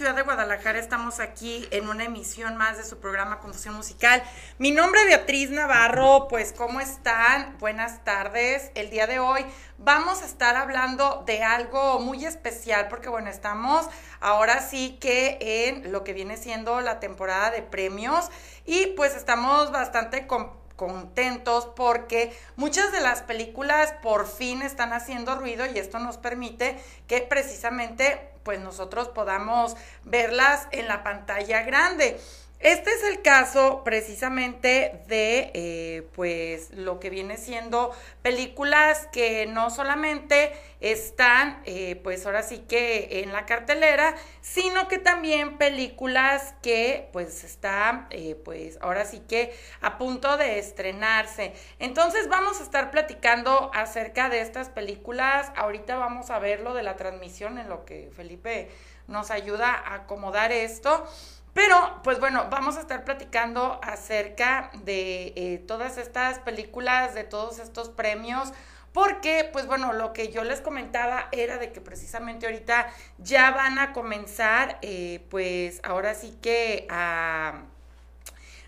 Ciudad de Guadalajara. Estamos aquí en una emisión más de su programa Confusión Musical. Mi nombre es Beatriz Navarro, pues ¿cómo están? Buenas tardes. El día de hoy vamos a estar hablando de algo muy especial porque bueno, estamos ahora sí que en lo que viene siendo la temporada de premios y pues estamos bastante con contentos porque muchas de las películas por fin están haciendo ruido y esto nos permite que precisamente pues nosotros podamos verlas en la pantalla grande. Este es el caso precisamente de eh, pues lo que viene siendo películas que no solamente están eh, pues ahora sí que en la cartelera, sino que también películas que pues están eh, pues ahora sí que a punto de estrenarse. Entonces vamos a estar platicando acerca de estas películas. Ahorita vamos a ver lo de la transmisión en lo que Felipe nos ayuda a acomodar esto. Pero, pues bueno, vamos a estar platicando acerca de eh, todas estas películas, de todos estos premios, porque, pues bueno, lo que yo les comentaba era de que precisamente ahorita ya van a comenzar, eh, pues ahora sí que a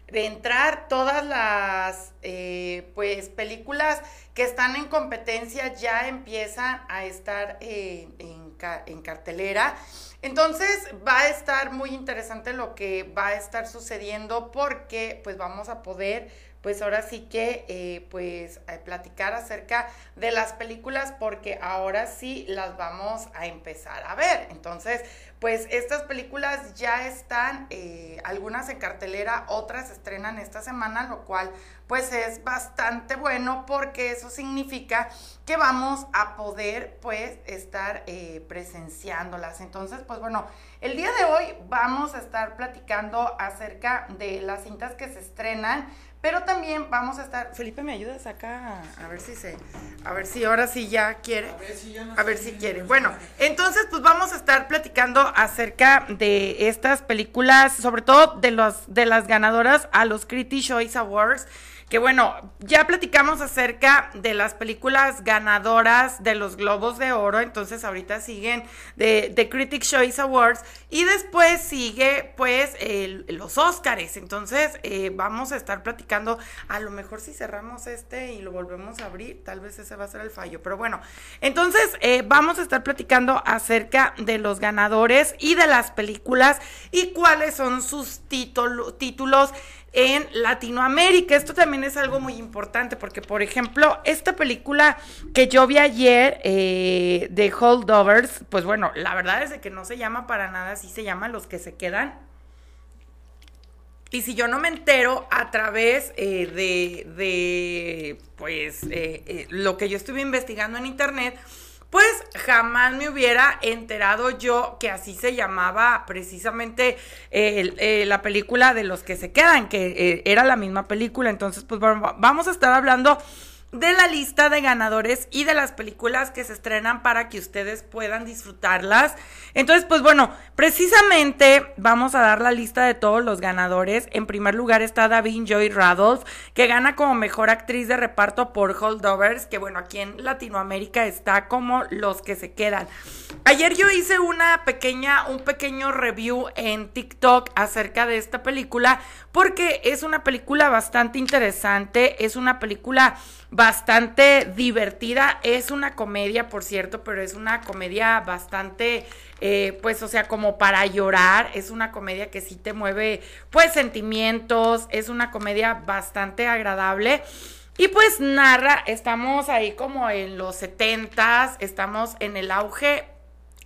entrar todas las eh, pues películas que están en competencia ya empiezan a estar en, en cartelera. Entonces va a estar muy interesante lo que va a estar sucediendo porque pues vamos a poder pues ahora sí que eh, pues platicar acerca de las películas porque ahora sí las vamos a empezar a ver. Entonces pues estas películas ya están, eh, algunas en cartelera, otras estrenan esta semana, lo cual pues es bastante bueno porque eso significa que vamos a poder pues estar eh, presenciándolas. Entonces pues bueno, el día de hoy vamos a estar platicando acerca de las cintas que se estrenan, pero también vamos a estar, Felipe, ¿me ayudas acá? A ver si se, a ver si ahora sí ya quiere. A ver si quiere. Bueno, entonces pues vamos a estar platicando acerca de estas películas, sobre todo de los de las ganadoras a los Critics Choice Awards. Que bueno, ya platicamos acerca de las películas ganadoras de los Globos de Oro, entonces ahorita siguen de, de Critics Choice Awards y después sigue pues los Óscares, entonces eh, vamos a estar platicando, a lo mejor si cerramos este y lo volvemos a abrir, tal vez ese va a ser el fallo, pero bueno, entonces eh, vamos a estar platicando acerca de los ganadores y de las películas y cuáles son sus título- títulos en Latinoamérica. Esto también es algo muy importante porque, por ejemplo, esta película que yo vi ayer eh, de Holdovers, pues bueno, la verdad es de que no se llama para nada así, se llama Los que se quedan. Y si yo no me entero a través eh, de, de, pues, eh, lo que yo estuve investigando en internet, pues jamás me hubiera enterado yo que así se llamaba precisamente eh, eh, la película de los que se quedan, que eh, era la misma película. Entonces, pues vamos a estar hablando de la lista de ganadores y de las películas que se estrenan para que ustedes puedan disfrutarlas. Entonces, pues bueno, precisamente vamos a dar la lista de todos los ganadores. En primer lugar está David Joy Radolph, que gana como mejor actriz de reparto por Holdovers, que bueno, aquí en Latinoamérica está como los que se quedan. Ayer yo hice una pequeña, un pequeño review en TikTok acerca de esta película, porque es una película bastante interesante, es una película bastante divertida. Es una comedia, por cierto, pero es una comedia bastante, eh, pues, o sea, como para llorar. Es una comedia que sí te mueve, pues, sentimientos. Es una comedia bastante agradable. Y pues narra, estamos ahí como en los setentas, estamos en el auge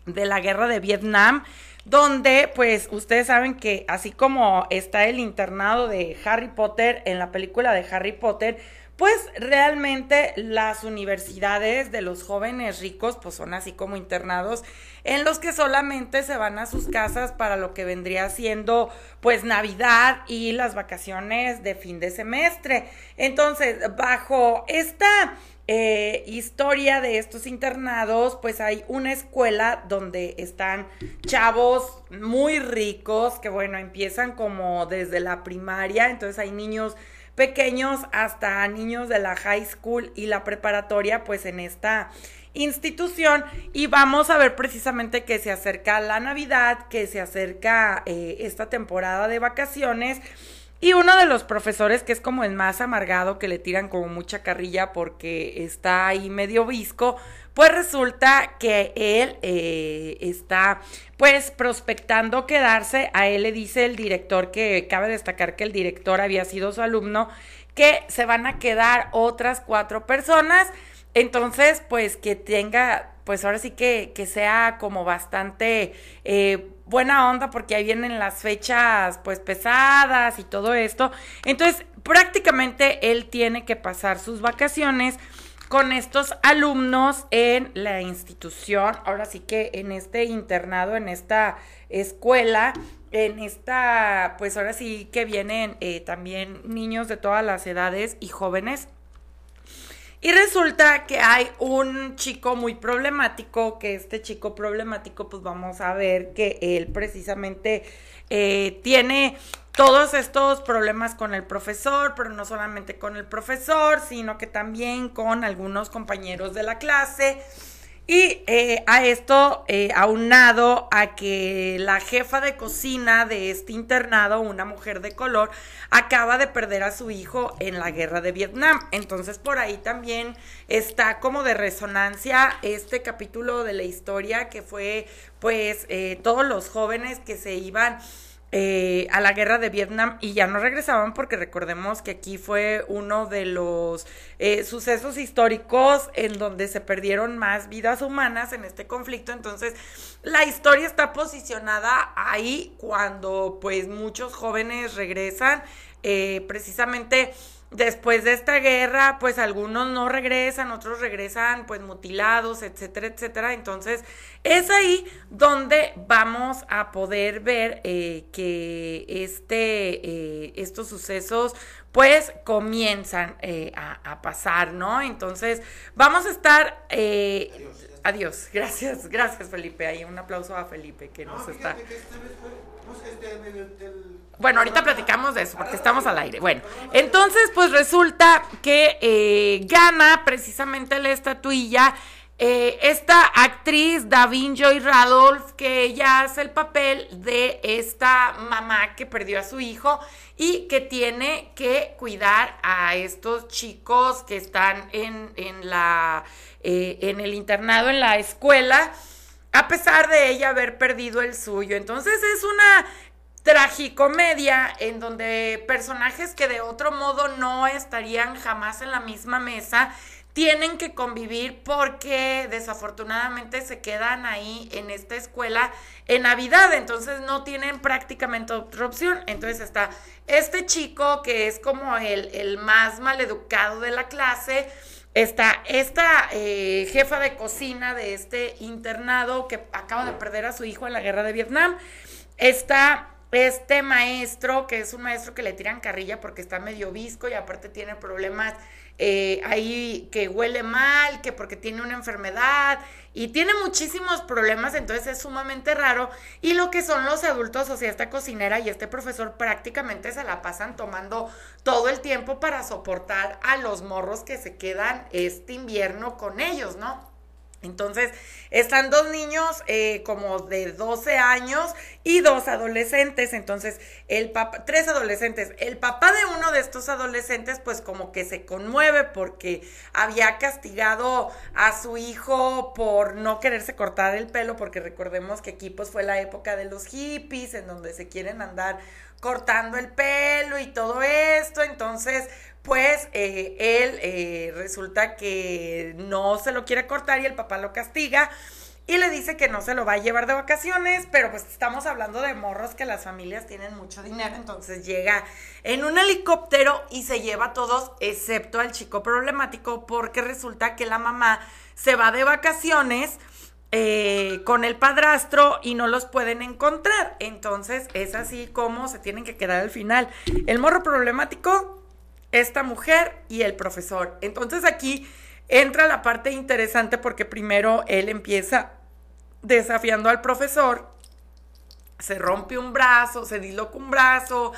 de la guerra de Vietnam, donde pues ustedes saben que así como está el internado de Harry Potter en la película de Harry Potter, pues realmente las universidades de los jóvenes ricos pues son así como internados en los que solamente se van a sus casas para lo que vendría siendo pues Navidad y las vacaciones de fin de semestre. Entonces, bajo esta eh, historia de estos internados, pues hay una escuela donde están chavos muy ricos que bueno, empiezan como desde la primaria, entonces hay niños pequeños hasta niños de la high school y la preparatoria, pues en esta institución. Y vamos a ver precisamente que se acerca la Navidad, que se acerca eh, esta temporada de vacaciones. Y uno de los profesores que es como el más amargado, que le tiran como mucha carrilla porque está ahí medio visco, pues resulta que él eh, está pues prospectando quedarse. A él le dice el director que cabe destacar que el director había sido su alumno, que se van a quedar otras cuatro personas. Entonces, pues que tenga, pues ahora sí que, que sea como bastante eh, buena onda porque ahí vienen las fechas pues pesadas y todo esto. Entonces, prácticamente él tiene que pasar sus vacaciones con estos alumnos en la institución, ahora sí que en este internado, en esta escuela, en esta, pues ahora sí que vienen eh, también niños de todas las edades y jóvenes. Y resulta que hay un chico muy problemático, que este chico problemático, pues vamos a ver que él precisamente eh, tiene todos estos problemas con el profesor, pero no solamente con el profesor, sino que también con algunos compañeros de la clase. Y eh, a esto, eh, aunado a que la jefa de cocina de este internado, una mujer de color, acaba de perder a su hijo en la guerra de Vietnam. Entonces por ahí también está como de resonancia este capítulo de la historia que fue pues eh, todos los jóvenes que se iban eh, a la guerra de Vietnam y ya no regresaban porque recordemos que aquí fue uno de los eh, sucesos históricos en donde se perdieron más vidas humanas en este conflicto. Entonces, la historia está posicionada ahí cuando pues muchos jóvenes regresan eh, precisamente después de esta guerra, pues algunos no regresan, otros regresan pues mutilados, etcétera, etcétera. Entonces, es ahí donde vamos a poder ver eh, que este, eh, estos sucesos pues comienzan eh, a, pasar, ¿no? Entonces, vamos a estar... adiós, adiós, gracias, gracias Felipe. Ahí un aplauso a Felipe que nos está... Bueno, ahorita platicamos de eso porque estamos al aire. Bueno, entonces pues resulta que eh, gana precisamente la estatuilla eh, esta actriz Davin Joy Radolf, que ella hace el papel de esta mamá que perdió a su hijo y que tiene que cuidar a estos chicos que están en, en la, eh, en el internado, en la escuela a pesar de ella haber perdido el suyo. Entonces es una tragicomedia en donde personajes que de otro modo no estarían jamás en la misma mesa tienen que convivir porque desafortunadamente se quedan ahí en esta escuela en Navidad, entonces no tienen prácticamente otra opción. Entonces está este chico que es como el, el más maleducado de la clase, Está esta eh, jefa de cocina de este internado que acaba de perder a su hijo en la guerra de Vietnam. Está este maestro, que es un maestro que le tiran carrilla porque está medio visco y aparte tiene problemas eh, ahí que huele mal, que porque tiene una enfermedad y tiene muchísimos problemas, entonces es sumamente raro. Y lo que son los adultos, o sea, esta cocinera y este profesor prácticamente se la pasan tomando todo el tiempo para soportar a los morros que se quedan este invierno con ellos, ¿no? Entonces, están dos niños eh, como de 12 años y dos adolescentes. Entonces, el papá, tres adolescentes. El papá de uno de estos adolescentes, pues como que se conmueve porque había castigado a su hijo por no quererse cortar el pelo, porque recordemos que aquí pues fue la época de los hippies, en donde se quieren andar cortando el pelo y todo esto. Entonces, pues eh, él eh, resulta que no se lo quiere cortar y el papá lo castiga y le dice que no se lo va a llevar de vacaciones, pero pues estamos hablando de morros que las familias tienen mucho dinero, entonces llega en un helicóptero y se lleva a todos excepto al chico problemático porque resulta que la mamá se va de vacaciones eh, con el padrastro y no los pueden encontrar, entonces es así como se tienen que quedar al final. El morro problemático, esta mujer y el profesor. Entonces aquí entra la parte interesante porque primero él empieza desafiando al profesor, se rompe un brazo, se disloca un brazo.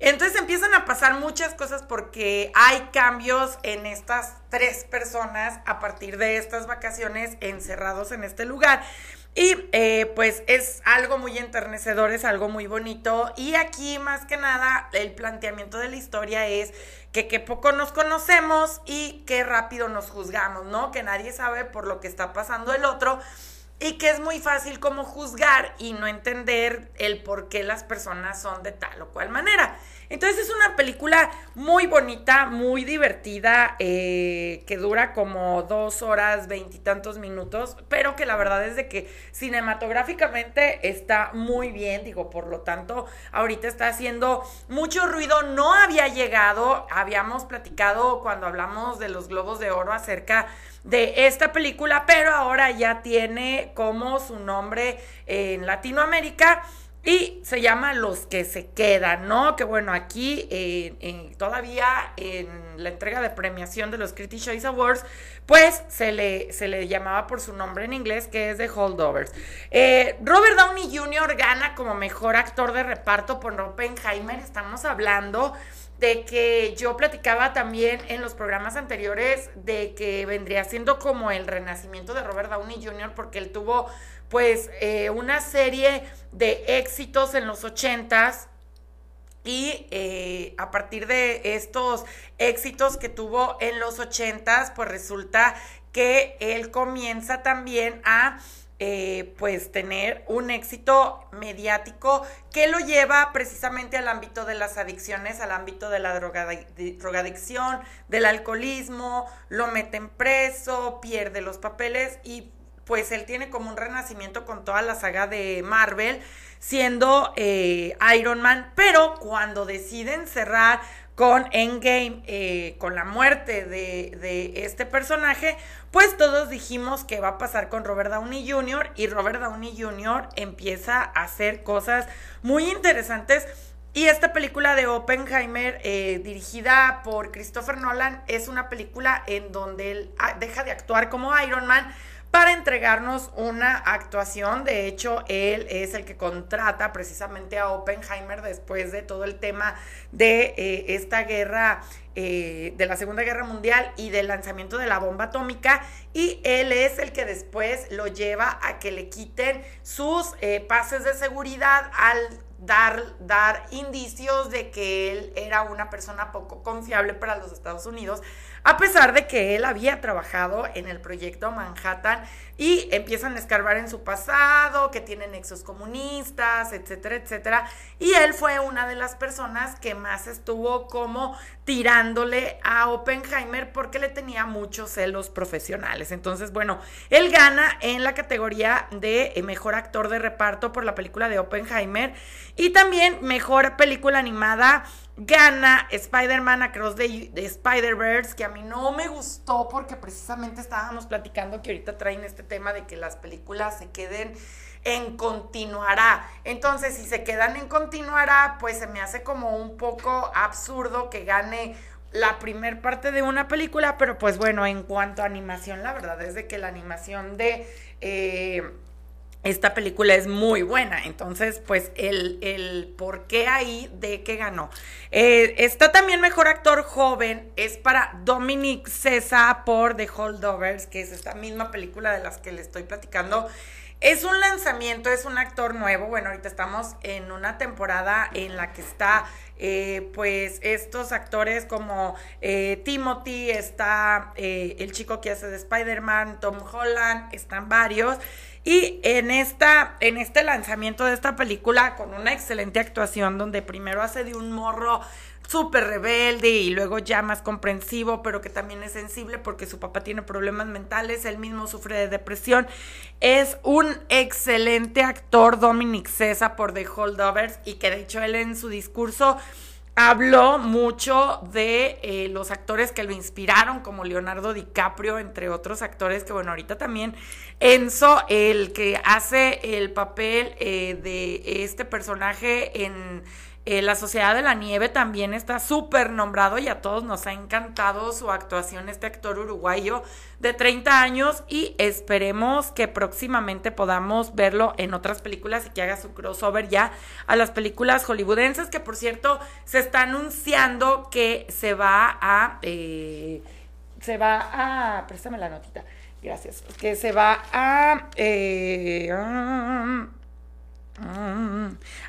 Entonces empiezan a pasar muchas cosas porque hay cambios en estas tres personas a partir de estas vacaciones encerrados en este lugar. Y eh, pues es algo muy enternecedor, es algo muy bonito. Y aquí más que nada el planteamiento de la historia es que qué poco nos conocemos y qué rápido nos juzgamos, ¿no? Que nadie sabe por lo que está pasando el otro y que es muy fácil como juzgar y no entender el por qué las personas son de tal o cual manera. Entonces es una película muy bonita, muy divertida, eh, que dura como dos horas, veintitantos minutos, pero que la verdad es de que cinematográficamente está muy bien, digo, por lo tanto, ahorita está haciendo mucho ruido, no había llegado, habíamos platicado cuando hablamos de los globos de oro acerca esta película, pero ahora ya tiene como su nombre en Latinoamérica y se llama Los que se quedan, ¿no? Que bueno, aquí todavía en la entrega de premiación de los Critics' Choice Awards, pues se le, se le llamaba por su nombre en inglés, que es The Holdovers. Eh, Robert Downey Jr. gana como mejor actor de reparto por Oppenheimer. Estamos hablando de que yo platicaba también en los programas anteriores de que vendría siendo como el renacimiento de Robert Downey Jr. porque él tuvo pues eh, una serie de éxitos en los ochentas y eh, a partir de estos éxitos que tuvo en los ochentas, pues resulta que él comienza también a eh, pues tener un éxito mediático que lo lleva precisamente al ámbito de las adicciones, al ámbito de la drogadicción, del alcoholismo, lo meten preso, pierde los papeles y pues él tiene como un renacimiento con toda la saga de Marvel, siendo eh, Iron Man, pero cuando deciden cerrar con Endgame, eh, con la muerte de, de, este personaje, pues todos dijimos que va a pasar con Robert Downey Jr. y Robert Downey Jr. empieza a hacer cosas muy interesantes. Y esta película de Oppenheimer, eh, dirigida por Christopher Nolan, es una película en donde él ah, deja de actuar como Iron Man para entregarnos una actuación. De hecho, él es el que contrata precisamente a Oppenheimer después de todo el tema de eh, esta guerra, eh, de la Segunda Guerra Mundial y del lanzamiento de la bomba atómica. Y él es el que después lo lleva a que le quiten sus eh, pases de seguridad al dar, dar indicios de que él era una persona poco confiable para los Estados Unidos a pesar de que él había trabajado en el proyecto Manhattan y empiezan a escarbar en su pasado, que tiene nexos comunistas, etcétera, etcétera. Y él fue una de las personas que más estuvo como tirándole a Oppenheimer porque le tenía muchos celos profesionales. Entonces, bueno, él gana en la categoría de mejor actor de reparto por la película de Oppenheimer y también mejor película animada gana Spider-Man Across the, Spider-Verse, que a mí no me gustó porque precisamente estábamos platicando que ahorita traen este tema de que las películas se queden en continuará. Entonces, si se quedan en continuará, pues se me hace como un poco absurdo que gane la primer parte de una película, pero pues bueno, en cuanto a animación, la verdad es de que la animación de... Eh, esta película es muy buena. Entonces, pues el, el por qué ahí de que ganó. Eh, está también mejor actor joven, es para Dominic Cesa por The Holdovers, que es esta misma película de las que le estoy platicando. Es un lanzamiento, es un actor nuevo. Bueno, ahorita estamos en una temporada en la que está, eh, pues, estos actores como eh, Timothy, está el chico que hace de Spider-Man, Tom Holland, están varios. Y en, esta, en este lanzamiento de esta película, con una excelente actuación, donde primero hace de un morro súper rebelde y luego ya más comprensivo, pero que también es sensible porque su papá tiene problemas mentales, él mismo sufre de depresión. Es un excelente actor, Dominic Cesa, por The Holdovers, y que de hecho él en su discurso habló mucho de eh, los actores que lo inspiraron, como Leonardo DiCaprio, entre otros actores, que bueno, ahorita también Enzo, el que hace el papel eh, de este personaje en eh, la Sociedad de la Nieve también está súper nombrado y a todos nos ha encantado su actuación, este actor uruguayo de 30 años y esperemos que próximamente podamos verlo en otras películas y que haga su crossover ya a las películas hollywoodenses, que por cierto se está anunciando que se va a... Eh, se va a... Préstame la notita. Gracias. Que se va a... Eh, Mm.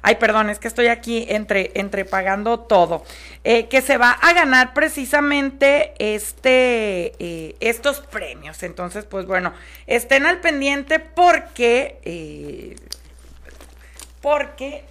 Ay, perdón, es que estoy aquí entre, entre pagando todo. Eh, que se va a ganar precisamente este, eh, estos premios. Entonces, pues bueno, estén al pendiente porque, eh, porque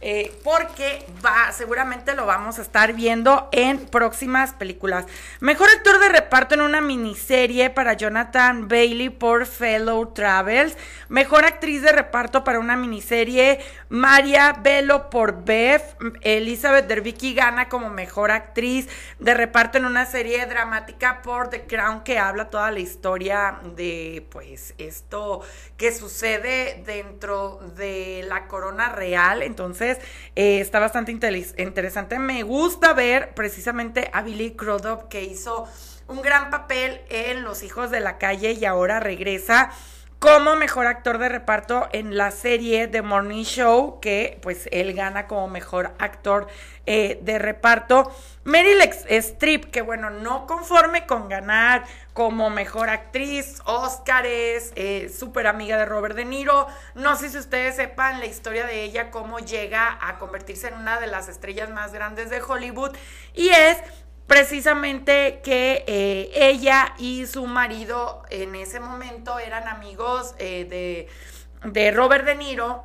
eh, porque va, seguramente lo vamos a estar viendo en próximas películas. Mejor actor de reparto en una miniserie para Jonathan Bailey por Fellow Travels. Mejor actriz de reparto para una miniserie Maria Bello por Bev. Elizabeth Derbicki gana como mejor actriz de reparto en una serie dramática por The Crown que habla toda la historia de pues esto que sucede dentro de la corona real. Entonces eh, está bastante interesante. Me gusta ver precisamente a Billy Crudup que hizo un gran papel en Los Hijos de la Calle y ahora regresa como mejor actor de reparto en la serie The Morning Show, que pues él gana como mejor actor eh, de reparto. Meryl Streep, que bueno, no conforme con ganar como mejor actriz, Oscars, eh, súper amiga de Robert De Niro. No sé si ustedes sepan la historia de ella, cómo llega a convertirse en una de las estrellas más grandes de Hollywood. Y es precisamente que eh, ella y su marido en ese momento eran amigos eh, de, de Robert De Niro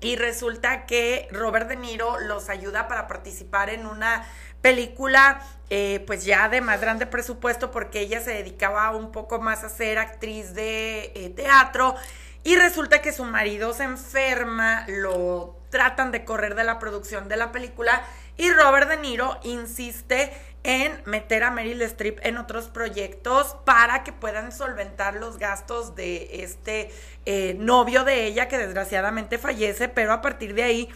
y resulta que Robert De Niro los ayuda para participar en una película eh, pues ya de más grande presupuesto porque ella se dedicaba un poco más a ser actriz de teatro y resulta que su marido se enferma, lo tratan de correr de la producción de la película y Robert De Niro insiste en meter a Meryl Streep en otros proyectos para que puedan solventar los gastos de este eh, novio de ella que desgraciadamente fallece, pero a partir de ahí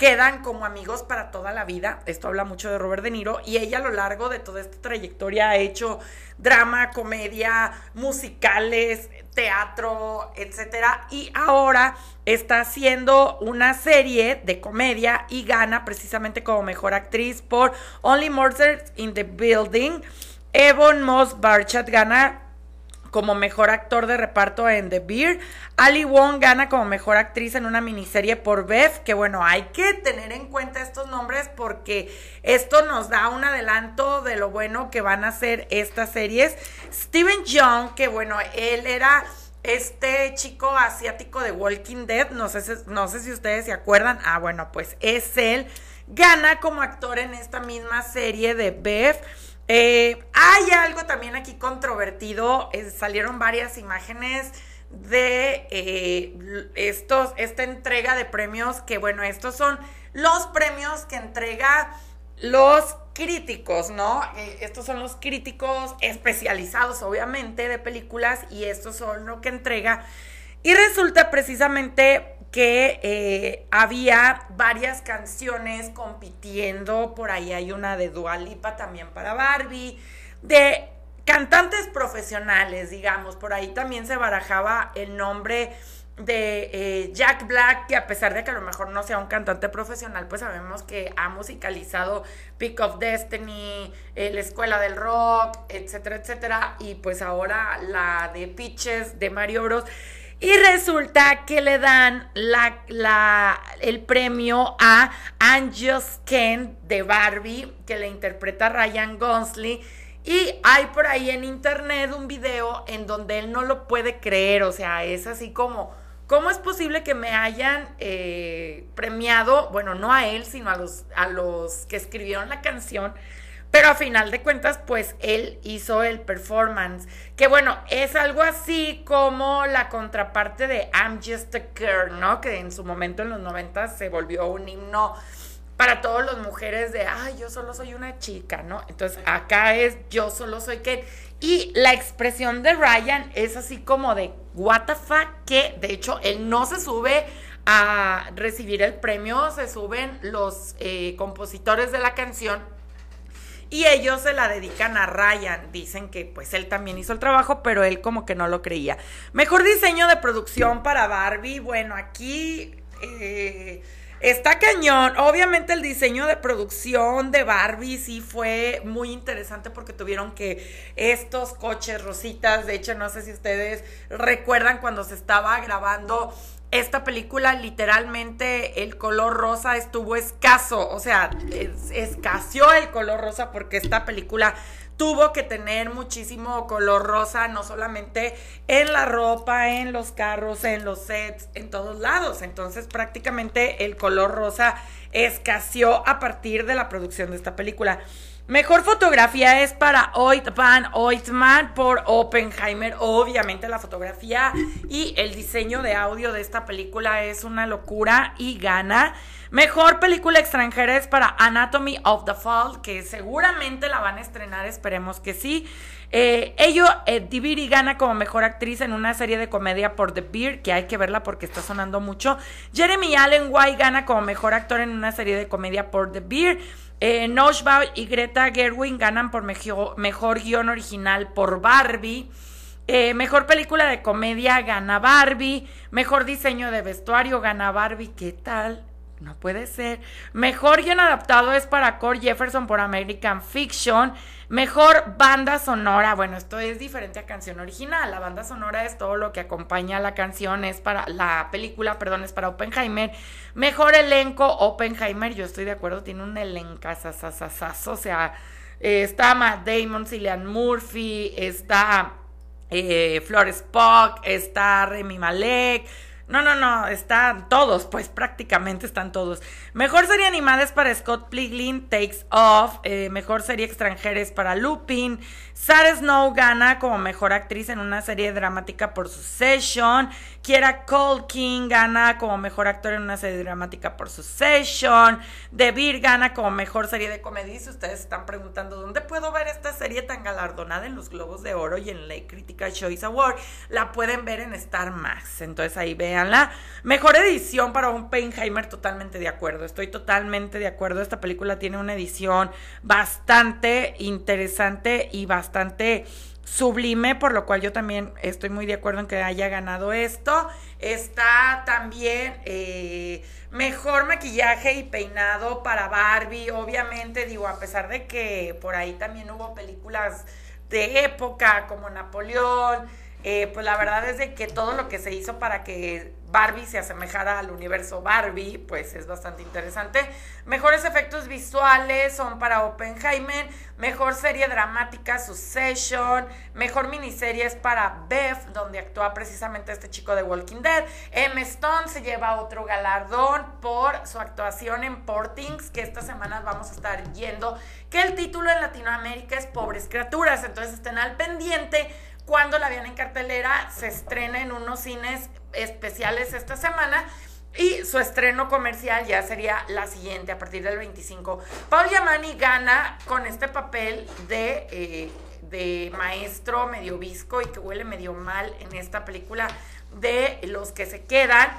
quedan como amigos para toda la vida. Esto habla mucho de Robert De Niro y ella a lo largo de toda esta trayectoria ha hecho drama, comedia, musicales, teatro, etcétera y ahora está haciendo una serie de comedia y gana precisamente como mejor actriz por Only Murders in the Building. Evan Moss Barchat gana como mejor actor de reparto en The Beer. Ali Wong gana como mejor actriz en una miniserie por Beth, que bueno, hay que tener en cuenta estos nombres porque esto nos da un adelanto de lo bueno que van a ser estas series. Steven Young, que bueno, él era este chico asiático de Walking Dead, no sé, no sé si ustedes se acuerdan, ah bueno, pues es él, gana como actor en esta misma serie de Beth. Eh, hay algo también aquí controvertido. Eh, salieron varias imágenes de eh, estos, esta entrega de premios, que bueno, estos son los premios que entrega los críticos, ¿no? estos son los críticos especializados, obviamente, de películas, y estos son lo que entrega. Y resulta precisamente que eh, había varias canciones compitiendo, por ahí hay una de Dualipa también para Barbie, de cantantes profesionales, digamos, por ahí también se barajaba el nombre de eh, Jack Black, que a pesar de que a lo mejor no sea un cantante profesional, pues sabemos que ha musicalizado Pick of Destiny, eh, la Escuela del Rock, etcétera, etcétera, y pues ahora la de Pitches de Mario Bros. Y resulta que le dan el premio a Angel's Ken de Barbie, que le interpreta Ryan Gosling. Y hay por ahí en internet un video en donde él no lo puede creer, o sea, es así como, ¿cómo es posible que me hayan eh, premiado, bueno, no a él, sino a los que escribieron la canción? Pero a final de cuentas, pues él hizo el performance, que bueno, es algo así como la contraparte de I'm Just a Girl, ¿no? Que en su momento en los 90 se volvió un himno para todas las mujeres de, ay, yo solo soy una chica, ¿no? Entonces acá es, yo solo soy que... Y la expresión de Ryan es así como de, what the fuck, que de hecho él no se sube a recibir el premio, se suben los eh, compositores de la canción y ellos se la dedican a Ryan. Dicen que pues él también hizo el trabajo, pero él como que no lo creía. Mejor diseño de producción para Barbie. Bueno, aquí eh, está cañón. Obviamente el diseño de producción de Barbie sí fue muy interesante porque tuvieron que estos coches rositas. De hecho, no sé si ustedes recuerdan cuando se estaba grabando esta película literalmente el color rosa estuvo escaso, o sea, escaseó el color rosa porque esta película tuvo que tener muchísimo color rosa, no solamente en la ropa, en los carros, en los sets, en todos lados. Entonces prácticamente el color rosa escaseó a partir de la producción de esta película. Mejor fotografía es para Oit van Oitman por Oppenheimer. Obviamente la fotografía y el diseño de audio de esta película es una locura y gana. Mejor película extranjera es para Anatomy of the Fall, que seguramente la van a estrenar, esperemos que sí. Eh, ello, eh, Diviri gana como mejor actriz en una serie de comedia por The Beer, que hay que verla porque está sonando mucho. Jeremy Allen White gana como mejor actor en una serie de comedia por The Beer. Eh, y Greta Gerwin ganan por mejor, guion original por Barbie. Eh, mejor película de comedia gana Barbie. Mejor diseño de vestuario gana Barbie. ¿Qué tal? No puede ser. Mejor guion adaptado es para Core Jefferson por American Fiction. Mejor banda sonora. Bueno, esto es diferente a canción original. La banda sonora es todo lo que acompaña a la canción. Es para la película, perdón, es para Oppenheimer. Mejor elenco, Oppenheimer. Yo estoy de acuerdo, tiene un elenco. O sea, eh, está Matt Damon, Cillian Murphy, está eh, Flores Puck, está Remy Malek. No, no, no, están todos, pues prácticamente están todos. Mejor serie animada es para Scott Pilgrim, Takes Off. Eh, mejor serie extranjera es para Lupin. Sarah Snow gana como mejor actriz en una serie dramática por Succession. Kiera King gana como mejor actor en una serie dramática por Succession. The Beer gana como mejor serie de comedia. Si ustedes están preguntando dónde puedo ver esta serie tan galardonada en los Globos de Oro y en la Critical Choice Award, la pueden ver en Star Max. Entonces ahí véanla. Mejor edición para un Penheimer, totalmente de acuerdo. Estoy totalmente de acuerdo. Esta película tiene una edición bastante interesante y bastante bastante sublime, por lo cual yo también estoy muy de acuerdo en que haya ganado esto. Está también eh, mejor maquillaje y peinado para Barbie, obviamente, digo, a pesar de que por ahí también hubo películas de época como Napoleón, eh, pues la verdad es de que todo lo que se hizo para que Barbie se asemejara al universo Barbie, pues es bastante interesante. Mejores efectos visuales son para Oppenheimer, mejor serie dramática Succession, mejor miniserie es para Beth, donde actúa precisamente este chico de Walking Dead. M. Stone se lleva otro galardón por su actuación en Portings, que esta semana vamos a estar yendo, que el título en Latinoamérica es Pobres Criaturas, entonces estén al pendiente cuando la vean en cartelera, se estrena en unos cines especiales esta semana. Y su estreno comercial ya sería la siguiente, a partir del 25. Paul Giamatti gana con este papel de, eh, de maestro medio visco y que huele medio mal en esta película de Los que se quedan.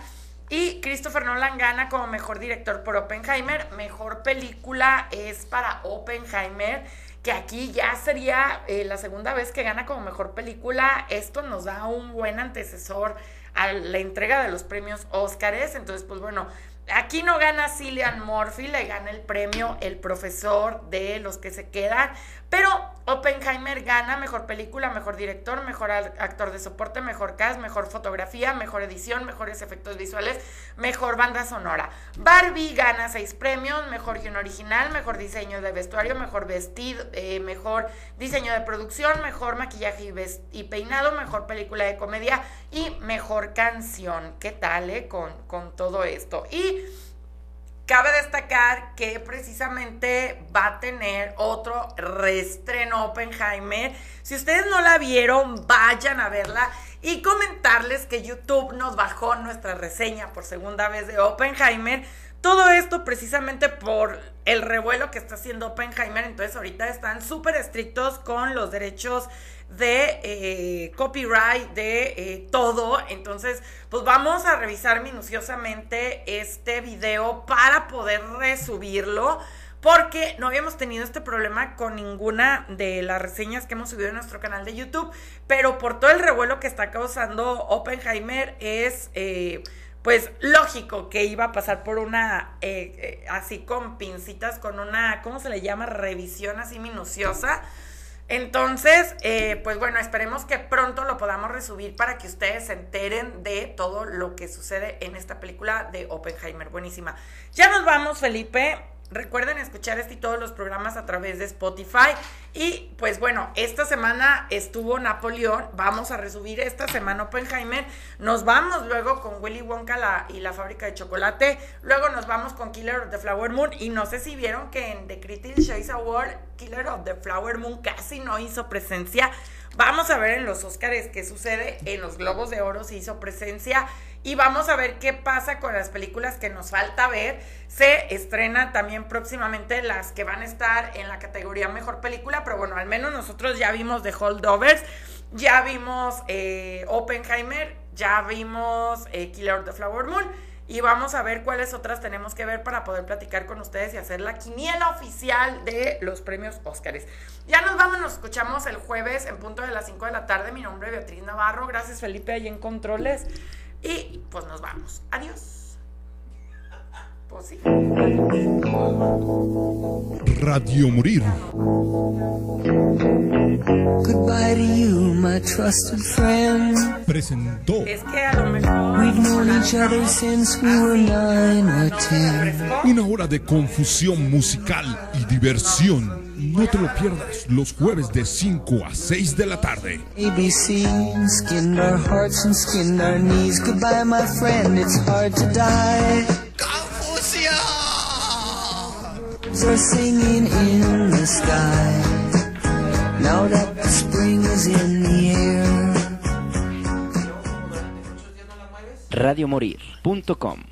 Y Christopher Nolan gana como mejor director por Oppenheimer. Mejor película es para Oppenheimer que aquí ya sería eh, la segunda vez que gana como mejor película. Esto nos da un buen antecesor a la entrega de los premios Óscares. Entonces, pues bueno, aquí no gana Cillian Murphy, le gana el premio el profesor de los que se quedan, pero Oppenheimer gana mejor película, mejor director, mejor actor de soporte, mejor cast, mejor fotografía, mejor edición, mejores efectos visuales, mejor banda sonora. Barbie gana seis premios, mejor guion original, mejor diseño de vestuario, mejor vestido, eh, mejor diseño de producción, mejor maquillaje y, y, peinado, mejor película de comedia y mejor canción. ¿Qué tal, eh? Con, con todo esto. Y Cabe destacar que precisamente va a tener otro reestreno Oppenheimer. Si ustedes no la vieron, vayan a verla y comentarles que YouTube nos bajó nuestra reseña por segunda vez de Oppenheimer. Todo esto precisamente por el revuelo que está haciendo Oppenheimer. Entonces ahorita están súper estrictos con los derechos de eh, copyright, de eh, todo. Entonces, pues vamos a revisar minuciosamente este video para poder resubirlo. Porque no habíamos tenido este problema con ninguna de las reseñas que hemos subido en nuestro canal de YouTube. Pero por todo el revuelo que está causando Oppenheimer es... Eh, pues lógico que iba a pasar por una, así con pincitas, con una, ¿cómo se le llama? Revisión así minuciosa entonces, eh, pues bueno, esperemos que pronto lo podamos resubir para que ustedes se enteren de todo lo que sucede en esta película de Oppenheimer. Buenísima. Ya nos vamos, Felipe. Recuerden escuchar este y todos los programas a través de Spotify. Y pues bueno, esta semana estuvo Napoleón. Vamos a resubir esta semana Oppenheimer. Nos vamos luego con Willy Wonka y la fábrica de chocolate. Luego nos vamos con Killer of the Flower Moon. Y no sé si vieron que en The Critics' Choice Award, Killer of the Flower Moon casi no hizo presencia. Vamos a ver en los Oscars qué sucede. En los Globos de Oro se hizo presencia. Y vamos a ver qué pasa con las películas que nos falta ver. Se estrena también próximamente las que van a estar en la categoría Mejor Película, pero bueno, al menos nosotros ya vimos The Holdovers, ya vimos eh, Oppenheimer, ya vimos eh, Killer of the Flower Moon. Y vamos a ver cuáles otras tenemos que ver para poder platicar con ustedes y hacer la quiniela oficial de los premios Óscares. Ya nos vamos, nos escuchamos el jueves en punto de las 5 de la tarde. Mi nombre es Beatriz Navarro. Gracias Felipe ahí en Controles. Y pues nos vamos. Adiós. Pues sí. Radio Morir. Goodbye to you, my trusted friend. Presentó. Es que a lo mejor. We've known each other since we were nine or ten. Una hora de confusión musical y diversión. No te lo pierdas los jueves de 5 a 6 de la tarde. ABC, skinned our hearts and skinned our knees. Goodbye, my friend, it's hard to die. Birds are singing in the sky. Now that the spring is in the air. radiomorir.com